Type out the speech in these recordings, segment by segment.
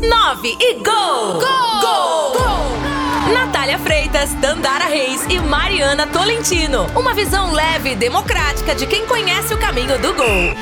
9 e gol! Gol! Gol! gol! Natália Freitas, Dandara Reis e Mariana Tolentino. Uma visão leve e democrática de quem conhece o caminho do gol.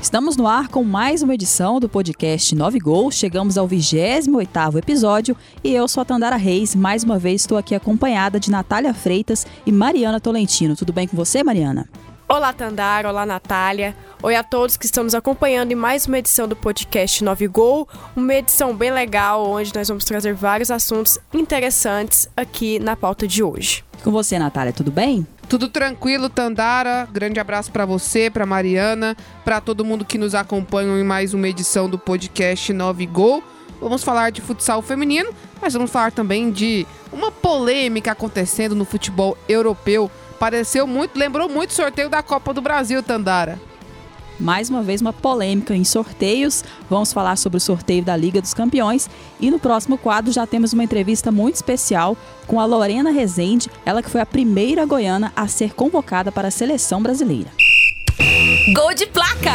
Estamos no ar com mais uma edição do podcast 9 Gols. Chegamos ao 28º episódio e eu sou a Tandara Reis. Mais uma vez estou aqui acompanhada de Natália Freitas e Mariana Tolentino. Tudo bem com você, Mariana? Olá, Tandara. Olá, Natália. Oi a todos que estamos acompanhando em mais uma edição do podcast 9 Gol. Uma edição bem legal, onde nós vamos trazer vários assuntos interessantes aqui na pauta de hoje. Com você, Natália, tudo bem? Tudo tranquilo, Tandara. Grande abraço para você, para Mariana, para todo mundo que nos acompanha em mais uma edição do podcast 9 Gol. Vamos falar de futsal feminino, mas vamos falar também de uma polêmica acontecendo no futebol europeu. Pareceu muito, lembrou muito o sorteio da Copa do Brasil, Tandara mais uma vez uma polêmica em sorteios. Vamos falar sobre o sorteio da Liga dos Campeões e no próximo quadro já temos uma entrevista muito especial com a Lorena Rezende, ela que foi a primeira goiana a ser convocada para a seleção brasileira. Gol de placa!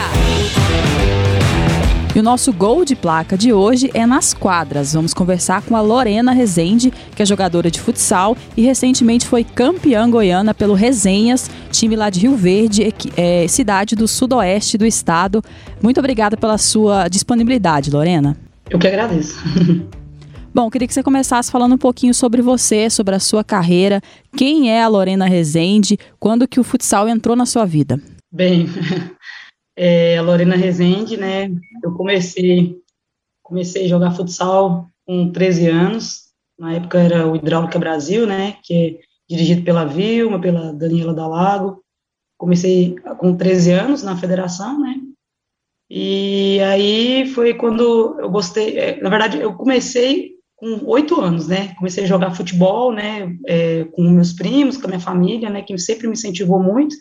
E o nosso gol de placa de hoje é nas quadras. Vamos conversar com a Lorena Rezende, que é jogadora de futsal e recentemente foi campeã goiana pelo Resenhas, time lá de Rio Verde, é, cidade do sudoeste do estado. Muito obrigada pela sua disponibilidade, Lorena. Eu que agradeço. Bom, queria que você começasse falando um pouquinho sobre você, sobre a sua carreira. Quem é a Lorena Rezende? Quando que o futsal entrou na sua vida? Bem, é, Lorena Rezende, né? Eu comecei, comecei a jogar futsal com 13 anos. Na época era o Hidráulica Brasil, né? Que é dirigido pela Vilma, pela Daniela Dalago. Comecei com 13 anos na federação, né? E aí foi quando eu gostei. É, na verdade, eu comecei com oito anos, né? Comecei a jogar futebol, né? É, com meus primos, com a minha família, né? Que sempre me incentivou muito.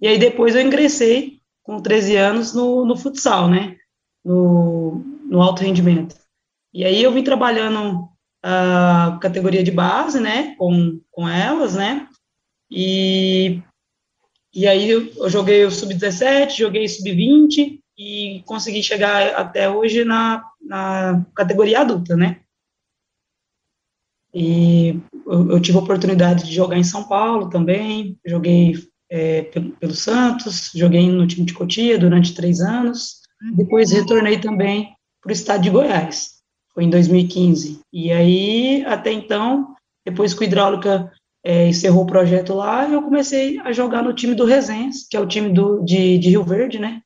E aí depois eu ingressei com 13 anos no, no futsal, né? No, no alto rendimento. E aí eu vim trabalhando a categoria de base, né? Com, com elas, né? E, e aí eu, joguei o sub-17, joguei sub-20 e consegui chegar até hoje na, na categoria adulta, né? E eu, eu tive a oportunidade de jogar em São Paulo também, joguei é, pelo, pelo, Santos, joguei no time de Cotia durante três anos, depois retornei também para o estado de Goiás, foi em 2015. E aí, até então, depois que o Hidráulica é, encerrou o projeto lá, eu comecei a jogar no time do Resenhas, que é o time do, de, de Rio Verde, né?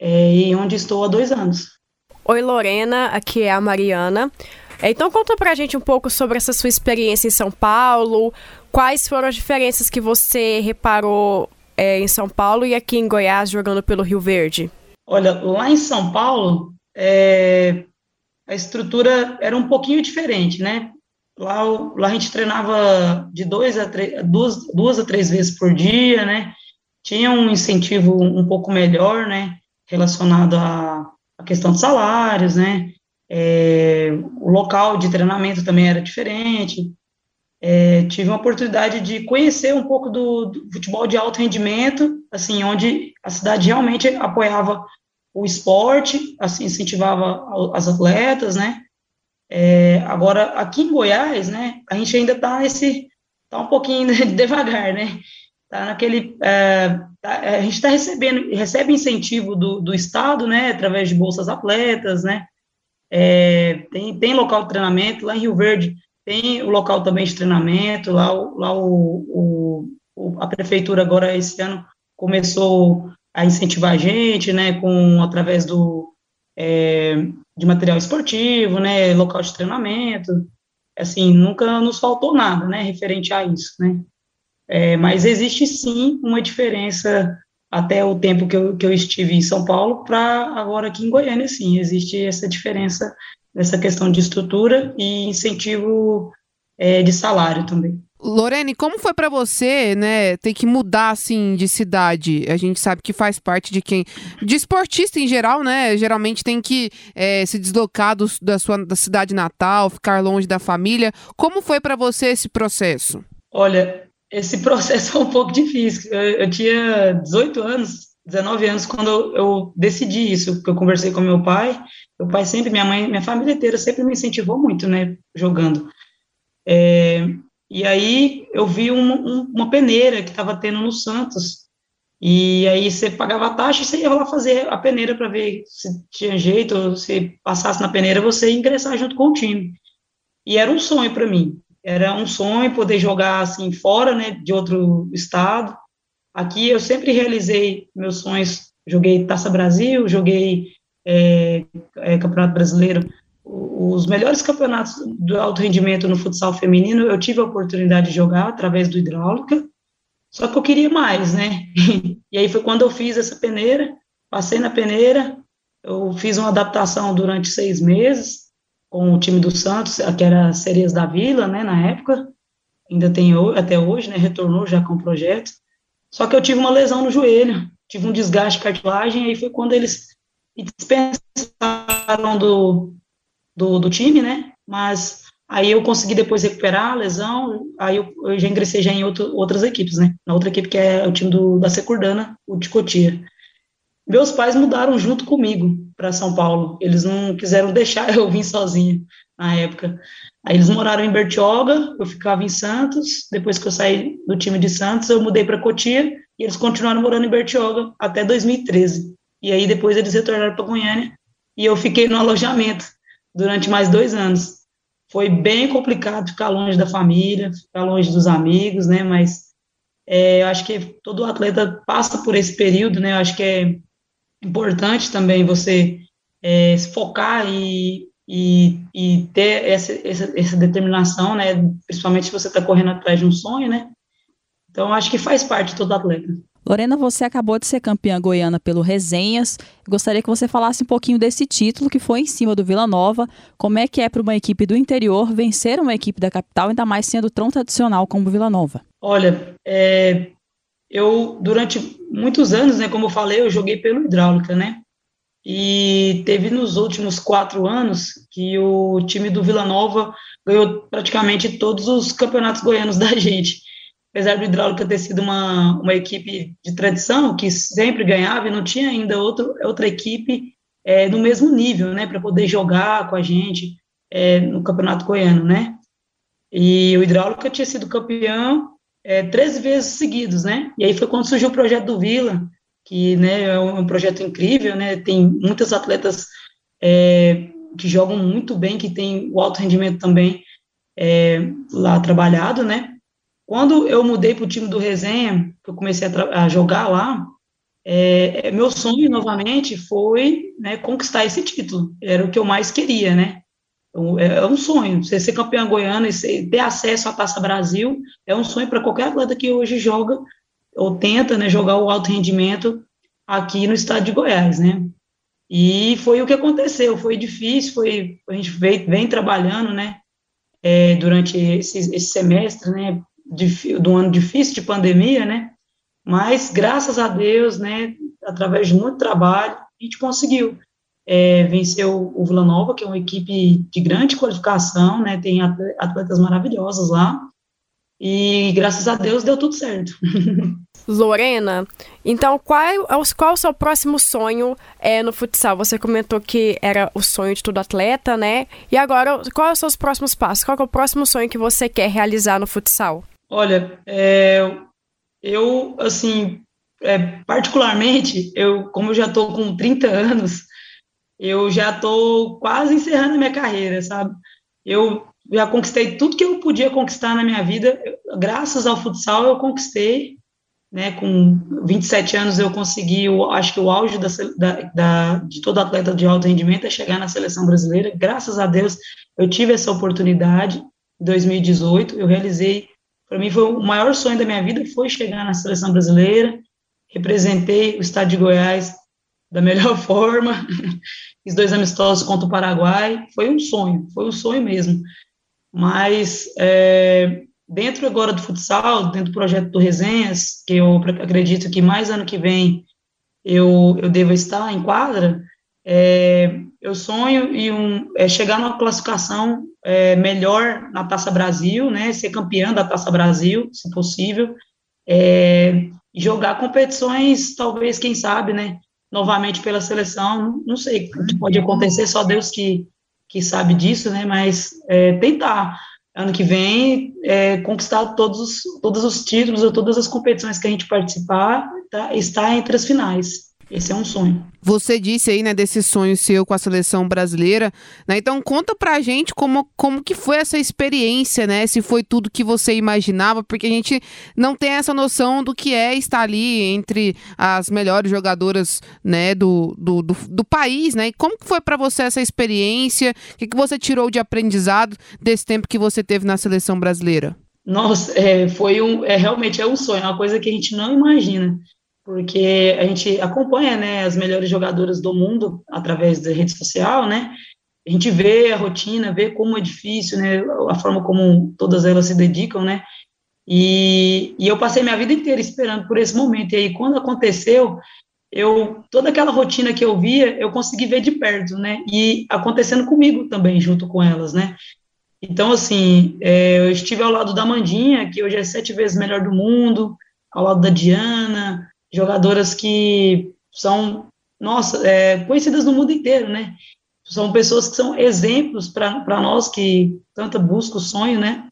É, e onde estou há dois anos. Oi, Lorena, aqui é a Mariana. É, então conta pra gente um pouco sobre essa sua experiência em São Paulo, quais foram as diferenças que você reparou é, em São Paulo e aqui em Goiás jogando pelo Rio Verde? Olha, lá em São Paulo, é, a estrutura era um pouquinho diferente, né? Lá, lá a gente treinava de dois a duas, duas a três vezes por dia, né? Tinha um incentivo um pouco melhor, né? Relacionado à, à questão de salários, né? É, o local de treinamento também era diferente é, tive uma oportunidade de conhecer um pouco do, do, futebol de alto rendimento, assim, onde a cidade realmente apoiava o esporte, assim, incentivava as atletas, né? É, agora, aqui em Goiás, né, a gente ainda está esse, tá um pouquinho devagar, né? Tá naquele, é, tá, a gente está recebendo, recebe incentivo do, do Estado, né, através de bolsas atletas, né? É, tem, tem local de treinamento, lá em Rio Verde tem o local também de treinamento, lá, lá o, o, a prefeitura agora esse ano começou a incentivar a gente, né, com, através do, é, de material esportivo, né, local de treinamento, assim, nunca nos faltou nada, né, referente a isso, né, é, mas existe sim uma diferença até o tempo que eu, que eu estive em São Paulo para agora aqui em Goiânia, sim, existe essa diferença nessa questão de estrutura e incentivo é, de salário também. Lorene, como foi para você, né, ter que mudar assim de cidade? A gente sabe que faz parte de quem, de esportista em geral, né? Geralmente tem que é, se deslocar do, da sua da cidade natal, ficar longe da família. Como foi para você esse processo? Olha, esse processo é um pouco difícil. Eu, eu tinha 18 anos 19 anos quando eu, eu, decidi isso, porque eu conversei com meu pai. Meu pai sempre, minha mãe, minha família inteira sempre me incentivou muito, né, jogando. É, e aí eu vi um, um, uma peneira que estava tendo no Santos. E aí você pagava a taxa e você ia lá fazer a peneira para ver se tinha jeito, se passasse na peneira você ia ingressar junto com o time. E era um sonho para mim. Era um sonho poder jogar assim fora, né, de outro estado. Aqui eu sempre realizei meus sonhos. Joguei Taça Brasil, joguei é, é, Campeonato Brasileiro os melhores campeonatos do alto rendimento no futsal feminino, eu tive a oportunidade de jogar através do hidráulica, só que eu queria mais, né? E aí foi quando eu fiz essa peneira, passei na peneira, eu fiz uma adaptação durante seis meses com o time do Santos, que era Sereias da Vila, né, na época, ainda tem até hoje, né, retornou já com o projeto, só que eu tive uma lesão no joelho, tive um desgaste de cartilagem, aí foi quando eles me dispensaram do, do, do time, né? Mas aí eu consegui depois recuperar a lesão, aí eu, eu já ingressei já em outro, outras equipes, né? Na outra equipe que é o time do, da Securdana, o de Cotia. Meus pais mudaram junto comigo para São Paulo. Eles não quiseram deixar eu vir sozinho na época. Aí eles moraram em Bertioga, eu ficava em Santos. Depois que eu saí do time de Santos, eu mudei para Cotia e eles continuaram morando em Bertioga até 2013. E aí depois eles retornaram para Goiânia e eu fiquei no alojamento durante mais dois anos. Foi bem complicado ficar longe da família, ficar longe dos amigos, né? Mas é, eu acho que todo atleta passa por esse período, né? Eu acho que é importante também você é, se focar e, e, e ter essa, essa, essa, determinação, né? Principalmente se você está correndo atrás de um sonho, né? Então, acho que faz parte de todo atleta. Lorena, você acabou de ser campeã goiana pelo Resenhas. Gostaria que você falasse um pouquinho desse título que foi em cima do Vila Nova. Como é que é para uma equipe do interior vencer uma equipe da capital, ainda mais sendo tão tradicional como o Vila Nova? Olha, é, eu durante muitos anos, né, como eu falei, eu joguei pelo Hidráulica, né? E teve nos últimos quatro anos que o time do Vila Nova ganhou praticamente todos os campeonatos goianos da gente apesar do Hidráulica ter sido uma, uma equipe de tradição, que sempre ganhava, e não tinha ainda outro, outra equipe é, no mesmo nível, né, para poder jogar com a gente é, no Campeonato Goiano, né. E o Hidráulica tinha sido campeão é, 13 vezes seguidos, né, e aí foi quando surgiu o projeto do Vila, que, né, é um projeto incrível, né, tem muitas atletas é, que jogam muito bem, que tem o alto rendimento também é, lá trabalhado, né, quando eu mudei para o time do Resenha, que eu comecei a, a jogar lá, é, é, meu sonho novamente foi né, conquistar esse título. Era o que eu mais queria, né? É, é um sonho. Você ser campeão goiano e ter acesso à Taça Brasil é um sonho para qualquer atleta que hoje joga ou tenta né, jogar o alto rendimento aqui no estado de Goiás, né? E foi o que aconteceu. Foi difícil, foi a gente vem, vem trabalhando, né? É, durante esse, esse semestre, né? De, do ano difícil de pandemia, né? Mas, graças a Deus, né, através de muito trabalho, a gente conseguiu é, vencer o, Vila Nova, que é uma equipe de grande qualificação, né, tem atletas maravilhosos lá, e graças a Deus deu tudo certo. Lorena, então qual, é qual o seu próximo sonho é, no futsal? Você comentou que era o sonho de todo atleta, né? E agora, qual são os seus próximos passos? Qual é o próximo sonho que você quer realizar no futsal? Olha, é, eu, assim, é, particularmente, eu, como eu já estou com 30 anos, eu já estou quase encerrando a minha carreira, sabe? Eu já conquistei tudo que eu podia conquistar na minha vida, graças ao futsal eu conquistei, né, com 27 anos eu consegui, eu acho que o auge da, da, da, de todo atleta de alto rendimento é chegar na seleção brasileira, graças a Deus eu tive essa oportunidade, em 2018, eu realizei para mim foi o maior sonho da minha vida foi chegar na seleção brasileira. Representei o estado de Goiás da melhor forma. Fiz dois amistosos contra o Paraguai. Foi um sonho, foi um sonho mesmo. Mas é, dentro agora do futsal, dentro do projeto do Resenhas, que eu acredito que mais ano que vem eu, eu devo estar em quadra, é, eu sonho em um, é, chegar numa classificação é, melhor na Taça Brasil, né, ser campeã da Taça Brasil, se possível, é, jogar competições, talvez, quem sabe, né, novamente pela seleção, não sei o que pode acontecer, só Deus que, que sabe disso, né, mas é, tentar, ano que vem, é, conquistar todos os, todos os títulos ou todas as competições que a gente participar, tá, estar entre as finais. Esse é um sonho. Você disse aí, né, desse sonho seu com a seleção brasileira, né? Então conta pra gente como, como que foi essa experiência, né? Se foi tudo que você imaginava, porque a gente não tem essa noção do que é estar ali entre as melhores jogadoras, né, do, do, do, do país, né? E como que foi para você essa experiência? O que, que você tirou de aprendizado desse tempo que você teve na seleção brasileira? Nossa, é, foi um, é, realmente é um sonho, é uma coisa que a gente não imagina porque a gente acompanha, né, as melhores jogadoras do mundo através da rede social, né, a gente vê a rotina, vê como é difícil, né, a forma como todas elas se dedicam, né, e, e eu passei minha vida inteira esperando por esse momento, e aí quando aconteceu, eu, toda aquela rotina que eu via, eu consegui ver de perto, né, e acontecendo comigo também, junto com elas, né, então, assim, é, eu estive ao lado da Mandinha, que hoje é sete vezes melhor do mundo, ao lado da Diana, jogadoras que são, nossa, é, conhecidas no mundo inteiro, né? São pessoas que são exemplos para nós que tanto busca o sonho, né?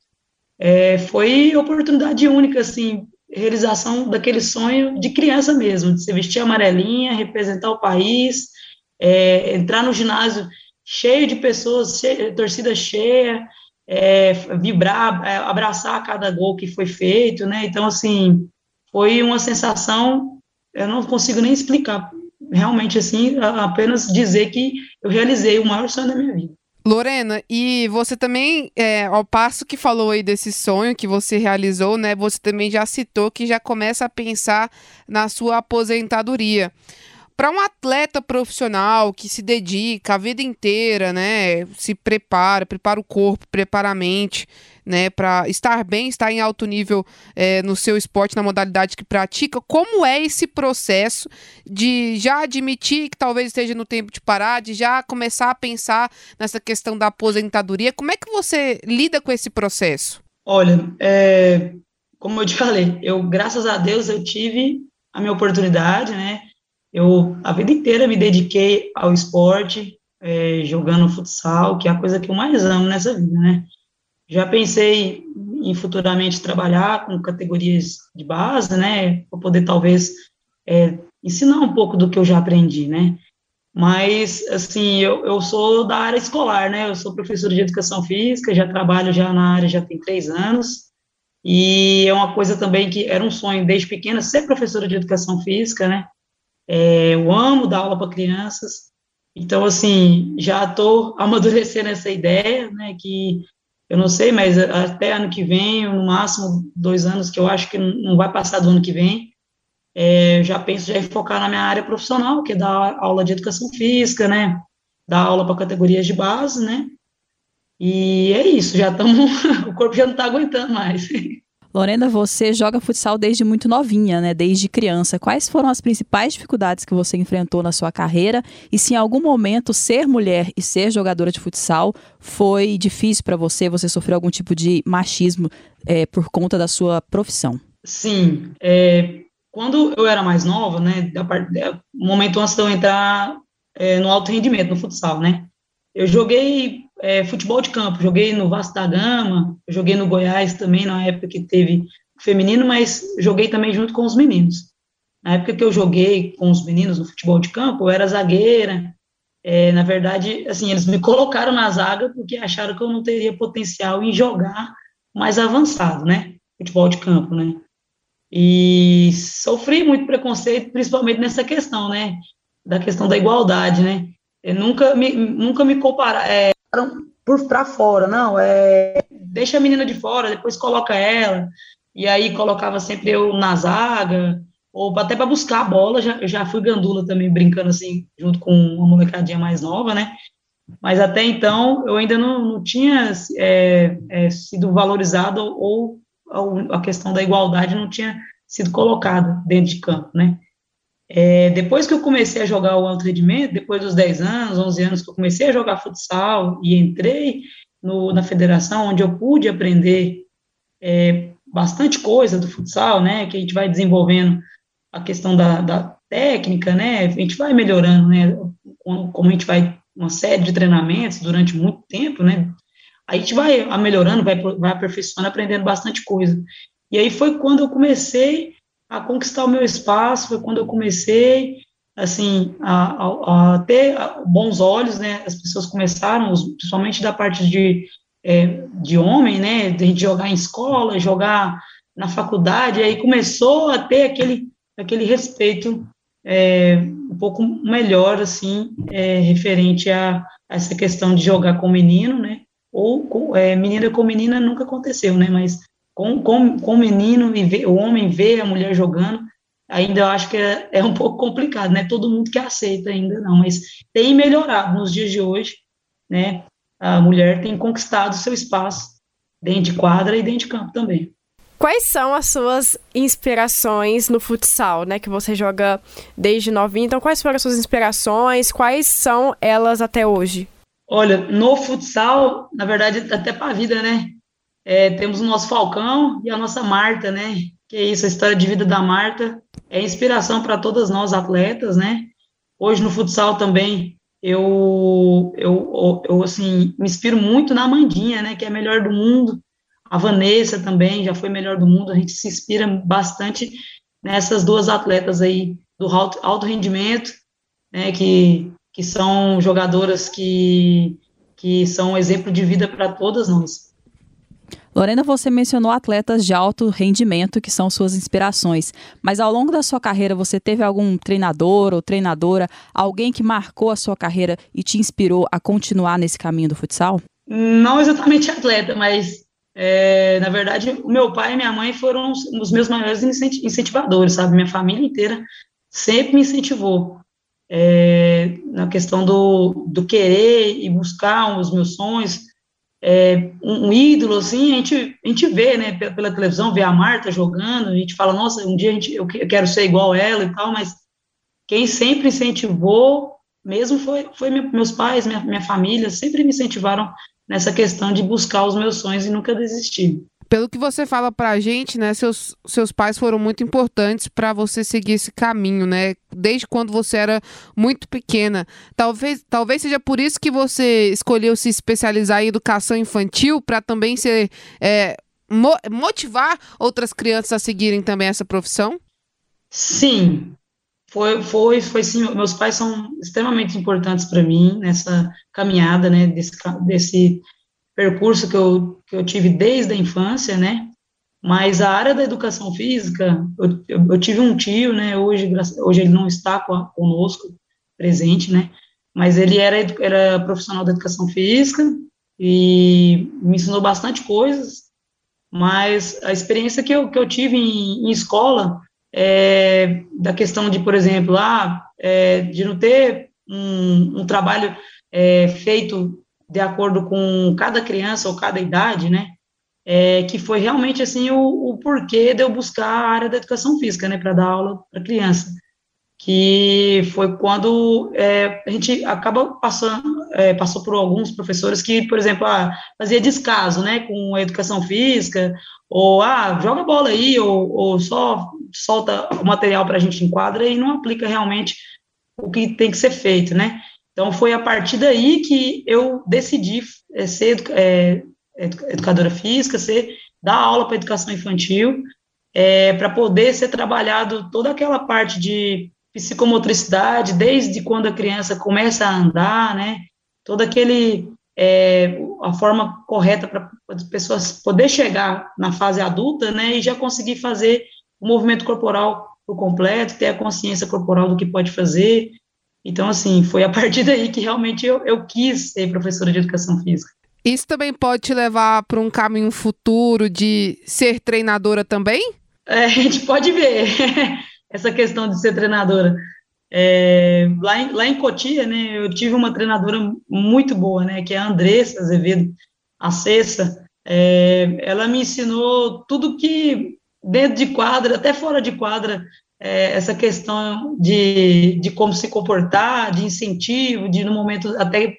É, foi oportunidade única, assim, realização daquele sonho de criança mesmo, de se vestir amarelinha, representar o país, é, entrar no ginásio cheio de pessoas, cheio, torcida cheia, é, vibrar, é, abraçar cada gol que foi feito, né? Então, assim, foi uma sensação, eu não consigo nem explicar, realmente assim, apenas dizer que eu realizei o maior sonho da minha vida. Lorena, e você também, é, ao passo que falou aí desse sonho que você realizou, né? Você também já citou que já começa a pensar na sua aposentadoria. Para um atleta profissional que se dedica a vida inteira, né, se prepara, prepara o corpo, prepara a mente, né, para estar bem, estar em alto nível é, no seu esporte, na modalidade que pratica. Como é esse processo de já admitir que talvez esteja no tempo de parar, de já começar a pensar nessa questão da aposentadoria? Como é que você lida com esse processo? Olha, é, como eu te falei, eu, graças a Deus, eu tive a minha oportunidade, né? Eu, a vida inteira, me dediquei ao esporte, é, jogando futsal, que é a coisa que eu mais amo nessa vida, né? Já pensei em futuramente trabalhar com categorias de base, né, para poder talvez é, ensinar um pouco do que eu já aprendi, né. Mas, assim, eu, eu sou da área escolar, né, eu sou professor de educação física, já trabalho já na área já tem três anos, e é uma coisa também que era um sonho desde pequena ser professora de educação física, né, é, eu amo dar aula para crianças, então, assim, já estou amadurecendo essa ideia, né, que eu não sei, mas até ano que vem, no máximo dois anos, que eu acho que não vai passar do ano que vem, é, já penso já em focar na minha área profissional, que é dar aula de educação física, né, dar aula para categorias de base, né, e é isso, já estamos, o corpo já não está aguentando mais. Lorena, você joga futsal desde muito novinha, né? Desde criança. Quais foram as principais dificuldades que você enfrentou na sua carreira? E se em algum momento ser mulher e ser jogadora de futsal foi difícil para você? Você sofreu algum tipo de machismo é, por conta da sua profissão? Sim. É, quando eu era mais nova, né? No momento antes de eu entrar é, no alto rendimento, no futsal, né? Eu joguei é, futebol de campo, joguei no Vasco da Gama, joguei no Goiás também, na época que teve feminino, mas joguei também junto com os meninos. Na época que eu joguei com os meninos no futebol de campo, eu era zagueira. É, na verdade, assim, eles me colocaram na zaga porque acharam que eu não teria potencial em jogar mais avançado, né? Futebol de campo, né? E sofri muito preconceito, principalmente nessa questão, né? Da questão da igualdade, né? Eu nunca me, nunca me compararam é, por para fora, não, é, deixa a menina de fora, depois coloca ela, e aí colocava sempre eu na zaga, ou até para buscar a bola, já, eu já fui gandula também, brincando assim, junto com uma molecadinha mais nova, né, mas até então eu ainda não, não tinha é, é, sido valorizado ou, ou a questão da igualdade não tinha sido colocada dentro de campo, né, é, depois que eu comecei a jogar o alto rendimento, depois dos 10 anos, 11 anos que eu comecei a jogar futsal e entrei no, na federação, onde eu pude aprender é, bastante coisa do futsal, né, que a gente vai desenvolvendo a questão da, da técnica, né, a gente vai melhorando, né, como a gente vai uma série de treinamentos durante muito tempo, né, a gente vai melhorando, vai, vai aperfeiçoando, aprendendo bastante coisa. E aí foi quando eu comecei a conquistar o meu espaço, foi quando eu comecei, assim, a, a, a ter bons olhos, né, as pessoas começaram, principalmente da parte de, é, de homem, né, de jogar em escola, jogar na faculdade, aí começou a ter aquele, aquele respeito é, um pouco melhor, assim, é, referente a, a, essa questão de jogar com menino, né, ou com, é, menina com menina nunca aconteceu, né, mas com, com, com o menino e ver, o homem vê a mulher jogando, ainda eu acho que é, é um pouco complicado, né? Todo mundo que aceita ainda não, mas tem melhorado nos dias de hoje, né? A mulher tem conquistado seu espaço dentro de quadra e dentro de campo também. Quais são as suas inspirações no futsal, né? Que você joga desde novinho. Então, quais foram as suas inspirações? Quais são elas até hoje? Olha, no futsal, na verdade, até para a vida, né? É, temos o nosso Falcão e a nossa Marta, né? Que é isso, a história de vida da Marta é inspiração para todas nós atletas, né? Hoje no futsal também eu, eu, eu, assim, me inspiro muito na Mandinha, né? Que é a melhor do mundo. A Vanessa também já foi melhor do mundo. A gente se inspira bastante nessas duas atletas aí do alto, alto rendimento, né? Que, que são jogadoras que, que são exemplo de vida para todas nós. Lorena, você mencionou atletas de alto rendimento que são suas inspirações, mas ao longo da sua carreira você teve algum treinador ou treinadora, alguém que marcou a sua carreira e te inspirou a continuar nesse caminho do futsal? Não exatamente atleta, mas é, na verdade o meu pai e minha mãe foram os meus maiores incentivadores, sabe? Minha família inteira sempre me incentivou. É, na questão do, do querer e buscar os meus sonhos, é, um, ídolo, assim, a gente, a gente vê, né, pela, pela, televisão, vê a Marta jogando, a gente fala, nossa, um dia a gente, eu quero ser igual ela e tal, mas quem sempre incentivou mesmo foi, foi meus pais, minha, minha família, sempre me incentivaram nessa questão de buscar os meus sonhos e nunca desistir pelo que você fala para a gente, né, seus, seus pais foram muito importantes para você seguir esse caminho, né? Desde quando você era muito pequena. Talvez, talvez seja por isso que você escolheu se especializar em educação infantil para também ser é, mo motivar outras crianças a seguirem também essa profissão. Sim, foi, foi, foi sim. Meus pais são extremamente importantes para mim nessa caminhada, né? Desse, desse percurso que eu, que eu tive desde a infância, né? Mas a área da educação física, eu, eu, eu tive um tio, né? Hoje, hoje ele não está conosco, presente, né? Mas ele era, era profissional da educação física e me ensinou bastante coisas. Mas a experiência que eu, que eu tive em, em escola, é, da questão de, por exemplo, ah, é, de não ter um, um trabalho é, feito de acordo com cada criança ou cada idade, né? É, que foi realmente assim o, o, porquê de eu buscar a área da educação física, né, para dar aula para criança, que foi quando é, a gente acaba passando, é, passou por alguns professores que, por exemplo, ah, fazia descaso, né, com a educação física, ou ah, joga bola aí, ou, ou só solta o material para a gente em quadra e não aplica realmente o que tem que ser feito, né? Então, foi a partir daí que eu decidi é, ser é, educadora física, ser, dar aula para educação infantil, é, para poder ser trabalhado toda aquela parte de psicomotricidade, desde quando a criança começa a andar, né, toda aquele, é, a forma correta para as pessoas poder chegar na fase adulta, né, e já conseguir fazer o movimento corporal por completo, ter a consciência corporal do que pode fazer, então, assim, foi a partir daí que realmente eu, eu quis ser professora de educação física. Isso também pode te levar para um caminho futuro de ser treinadora também? É, a gente pode ver essa questão de ser treinadora. É, lá, em, lá em Cotia, né, eu tive uma treinadora muito boa, né, que é a Andressa Azevedo, a Cessa. É, ela me ensinou tudo que dentro de quadra, até fora de quadra, é, essa questão de, de como se comportar, de incentivo, de no momento até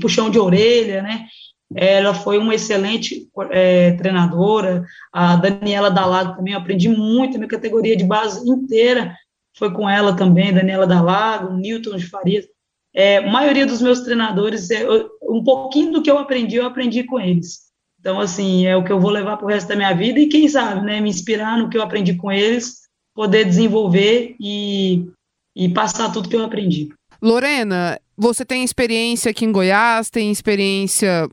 puxão de orelha, né? ela foi uma excelente é, treinadora, a Daniela Dalago também, eu aprendi muito, minha categoria de base inteira foi com ela também, Daniela Dalago, Newton de Farias, é, a maioria dos meus treinadores, é, um pouquinho do que eu aprendi, eu aprendi com eles. Então, assim, é o que eu vou levar para o resto da minha vida e, quem sabe, né, me inspirar no que eu aprendi com eles, poder desenvolver e, e passar tudo que eu aprendi. Lorena, você tem experiência aqui em Goiás, tem experiência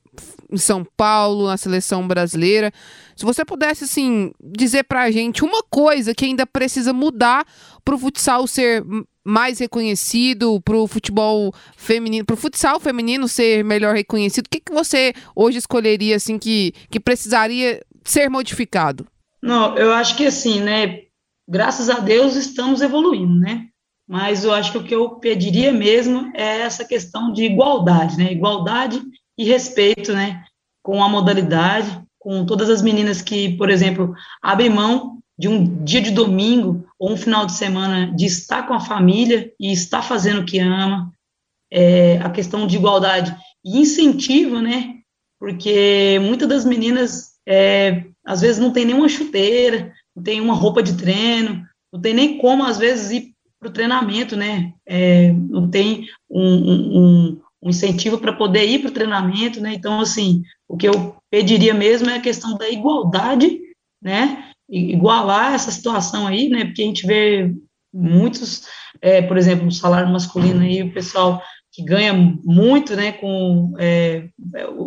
em São Paulo, na seleção brasileira. Se você pudesse, assim, dizer pra gente uma coisa que ainda precisa mudar pro futsal ser mais reconhecido, pro futebol feminino, pro futsal feminino ser melhor reconhecido, o que, que você hoje escolheria, assim, que, que precisaria ser modificado? Não, eu acho que assim, né, graças a Deus estamos evoluindo, né? Mas eu acho que o que eu pediria mesmo é essa questão de igualdade, né? Igualdade e respeito, né? Com a modalidade, com todas as meninas que, por exemplo, abrem mão de um dia de domingo ou um final de semana de estar com a família e estar fazendo o que ama, é, a questão de igualdade e incentivo, né? Porque muitas das meninas, é, às vezes, não tem nenhuma chuteira, não tem uma roupa de treino, não tem nem como, às vezes, ir para o treinamento, né? É, não tem um, um, um incentivo para poder ir para o treinamento, né? Então, assim, o que eu pediria mesmo é a questão da igualdade, né? igualar essa situação aí, né? Porque a gente vê muitos, é, por exemplo, no salário masculino aí, o pessoal que ganha muito, né? Com é,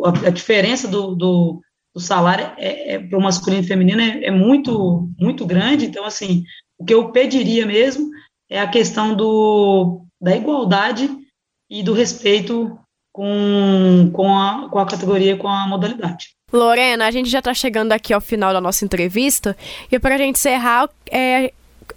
a, a, diferença do, do, do salário é, é para o masculino e feminino é, é, muito, muito grande. Então, assim, o que eu pediria mesmo é a questão do, da igualdade e do respeito com, com, a, com a categoria, com a modalidade. Lorena, a gente já está chegando aqui ao final da nossa entrevista e para a gente encerrar, é,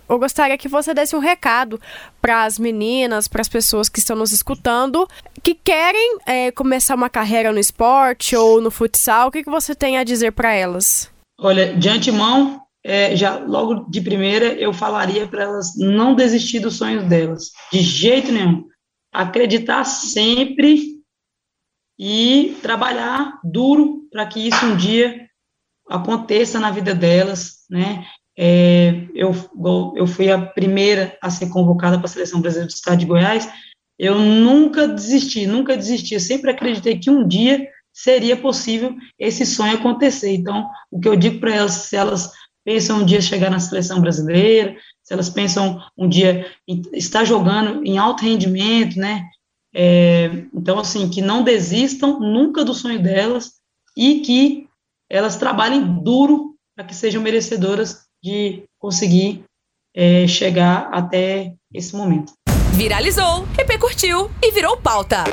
eu gostaria que você desse um recado para as meninas, para as pessoas que estão nos escutando, que querem é, começar uma carreira no esporte ou no futsal. O que, que você tem a dizer para elas? Olha, de antemão, é, já logo de primeira, eu falaria para elas não desistir dos sonhos delas, de jeito nenhum. Acreditar sempre e trabalhar duro para que isso um dia aconteça na vida delas, né? É, eu, eu fui a primeira a ser convocada para a Seleção Brasileira do Estado de Goiás, eu nunca desisti, nunca desisti, eu sempre acreditei que um dia seria possível esse sonho acontecer. Então, o que eu digo para elas, se elas pensam um dia chegar na seleção brasileira, se elas pensam um dia estar jogando em alto rendimento, né, é, então, assim, que não desistam nunca do sonho delas e que elas trabalhem duro para que sejam merecedoras de conseguir é, chegar até esse momento. Viralizou, repercutiu e virou pauta.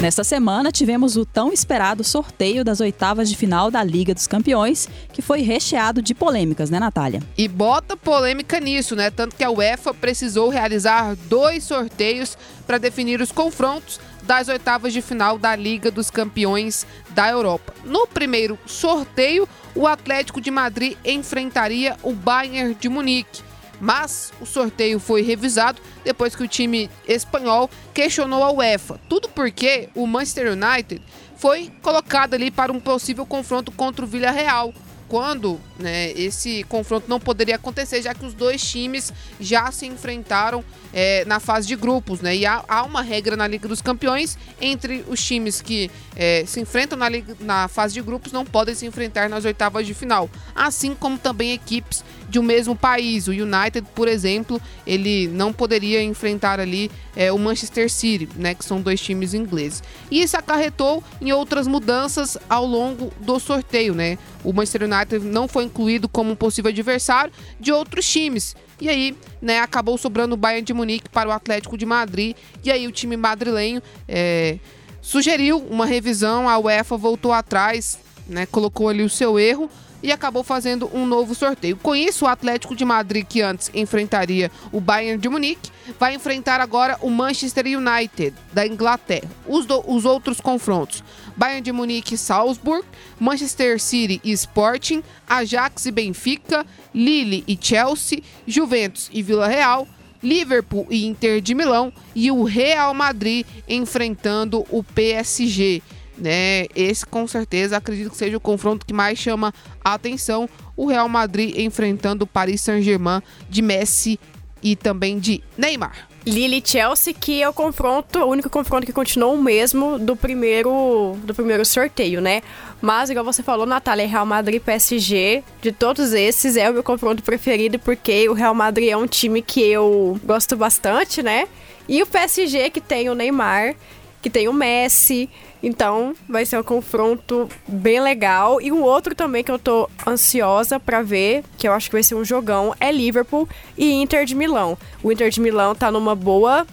Nesta semana, tivemos o tão esperado sorteio das oitavas de final da Liga dos Campeões, que foi recheado de polêmicas, né, Natália? E bota polêmica nisso, né? Tanto que a UEFA precisou realizar dois sorteios para definir os confrontos das oitavas de final da Liga dos Campeões da Europa. No primeiro sorteio, o Atlético de Madrid enfrentaria o Bayern de Munique mas o sorteio foi revisado depois que o time espanhol questionou a UEFA. Tudo porque o Manchester United foi colocado ali para um possível confronto contra o Villarreal, quando né, esse confronto não poderia acontecer, já que os dois times já se enfrentaram é, na fase de grupos, né? E há, há, uma regra na Liga dos Campeões entre os times que é, se enfrentam na, na fase de grupos não podem se enfrentar nas oitavas de final, assim como também equipes de um mesmo país. O United, por exemplo, ele não poderia enfrentar ali é, o Manchester City, né? Que são dois times ingleses. E isso acarretou em outras mudanças ao longo do sorteio, né? O Manchester United não foi incluído como um possível adversário de outros times. E aí, né, acabou sobrando o Bayern de Munique para o Atlético de Madrid. E aí o time madrilenho é, sugeriu uma revisão, a UEFA voltou atrás, né, colocou ali o seu erro e acabou fazendo um novo sorteio. Com isso, o Atlético de Madrid, que antes enfrentaria o Bayern de Munique, vai enfrentar agora o Manchester United da Inglaterra. Os, do, os outros confrontos: Bayern de Munique e Salzburg, Manchester City e Sporting, Ajax e Benfica, Lille e Chelsea, Juventus e Vila Real. Liverpool e Inter de Milão e o Real Madrid enfrentando o PSG. Né? Esse com certeza acredito que seja o confronto que mais chama a atenção. O Real Madrid enfrentando o Paris Saint-Germain de Messi e também de Neymar. Lille Chelsea, que é o confronto, o único confronto que continuou o mesmo do primeiro do primeiro sorteio, né? Mas, igual você falou, Natália, Real Madrid PSG, de todos esses, é o meu confronto preferido, porque o Real Madrid é um time que eu gosto bastante, né? E o PSG, que tem o Neymar, que tem o Messi. Então, vai ser um confronto bem legal. E um outro também que eu tô ansiosa para ver, que eu acho que vai ser um jogão, é Liverpool e Inter de Milão. O Inter de Milão tá numa boa,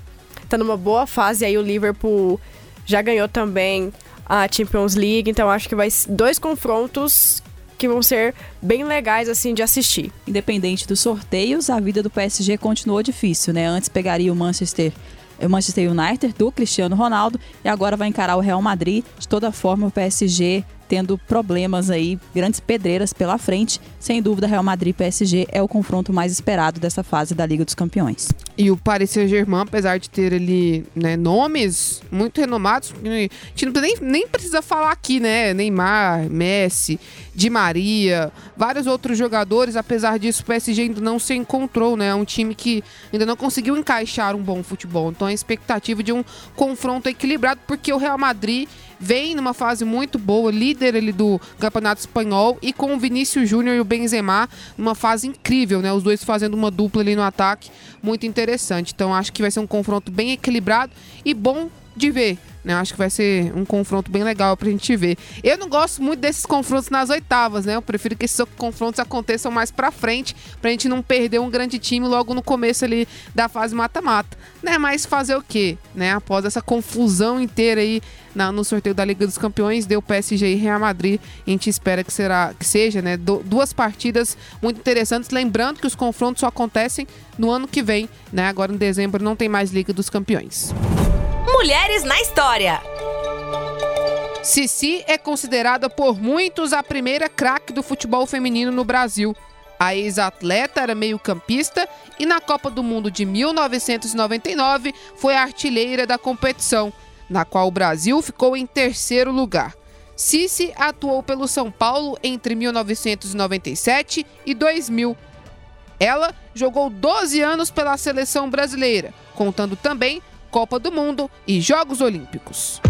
tá numa boa fase aí o Liverpool já ganhou também a Champions League, então acho que vai dois confrontos que vão ser bem legais assim de assistir. Independente dos sorteios, a vida do PSG continuou difícil, né? Antes pegaria o Manchester o Manchester United do Cristiano Ronaldo e agora vai encarar o Real Madrid. De toda forma, o PSG tendo problemas aí, grandes pedreiras pela frente. Sem dúvida, Real Madrid e PSG é o confronto mais esperado dessa fase da Liga dos Campeões. E o Paris Saint-Germain, apesar de ter ali né, nomes muito renomados, a gente nem, nem precisa falar aqui, né? Neymar, Messi, Di Maria, vários outros jogadores, apesar disso, o PSG ainda não se encontrou, né? É um time que ainda não conseguiu encaixar um bom futebol. Então a expectativa de um confronto equilibrado, porque o Real Madrid vem numa fase muito boa, líder ali do Campeonato Espanhol e com o Vinícius Júnior e o Benzema numa fase incrível, né? Os dois fazendo uma dupla ali no ataque, muito interessante. Então acho que vai ser um confronto bem equilibrado e bom de ver. Né? Acho que vai ser um confronto bem legal pra gente ver. Eu não gosto muito desses confrontos nas oitavas, né? Eu prefiro que esses confrontos aconteçam mais pra frente, pra gente não perder um grande time logo no começo ali da fase mata-mata. Né? Mas fazer o quê? Né? Após essa confusão inteira aí na, no sorteio da Liga dos Campeões, deu PSG e Real Madrid. A gente espera que, será, que seja, né? Do, duas partidas muito interessantes. Lembrando que os confrontos só acontecem no ano que vem, né? Agora em dezembro não tem mais Liga dos Campeões. Mulheres na História. Cici é considerada por muitos a primeira craque do futebol feminino no Brasil. A ex-atleta era meio-campista e na Copa do Mundo de 1999 foi a artilheira da competição, na qual o Brasil ficou em terceiro lugar. Cici atuou pelo São Paulo entre 1997 e 2000. Ela jogou 12 anos pela seleção brasileira, contando também Copa do Mundo e Jogos Olímpicos.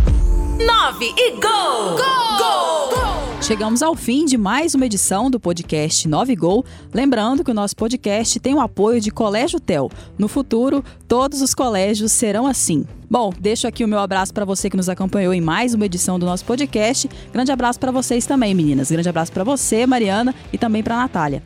9 e gol! Gol! Gol! gol! Chegamos ao fim de mais uma edição do podcast 9 Gol. Lembrando que o nosso podcast tem o apoio de Colégio Tel. No futuro, todos os colégios serão assim. Bom, deixo aqui o meu abraço para você que nos acompanhou em mais uma edição do nosso podcast. Grande abraço para vocês também, meninas. Grande abraço para você, Mariana, e também para Natália.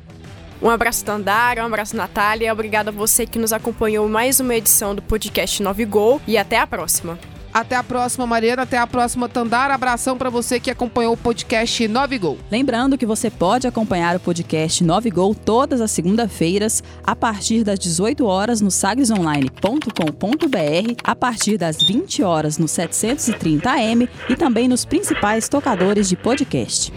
Um abraço, Tandara, um abraço, Natália. Obrigada a você que nos acompanhou mais uma edição do podcast 9 Gol e até a próxima. Até a próxima, Mariana. Até a próxima, Tandara. Abração para você que acompanhou o podcast 9 Gol. Lembrando que você pode acompanhar o podcast 9 Gol todas as segunda-feiras, a partir das 18 horas no sagresonline.com.br, a partir das 20 horas no 730 AM e também nos principais tocadores de podcast.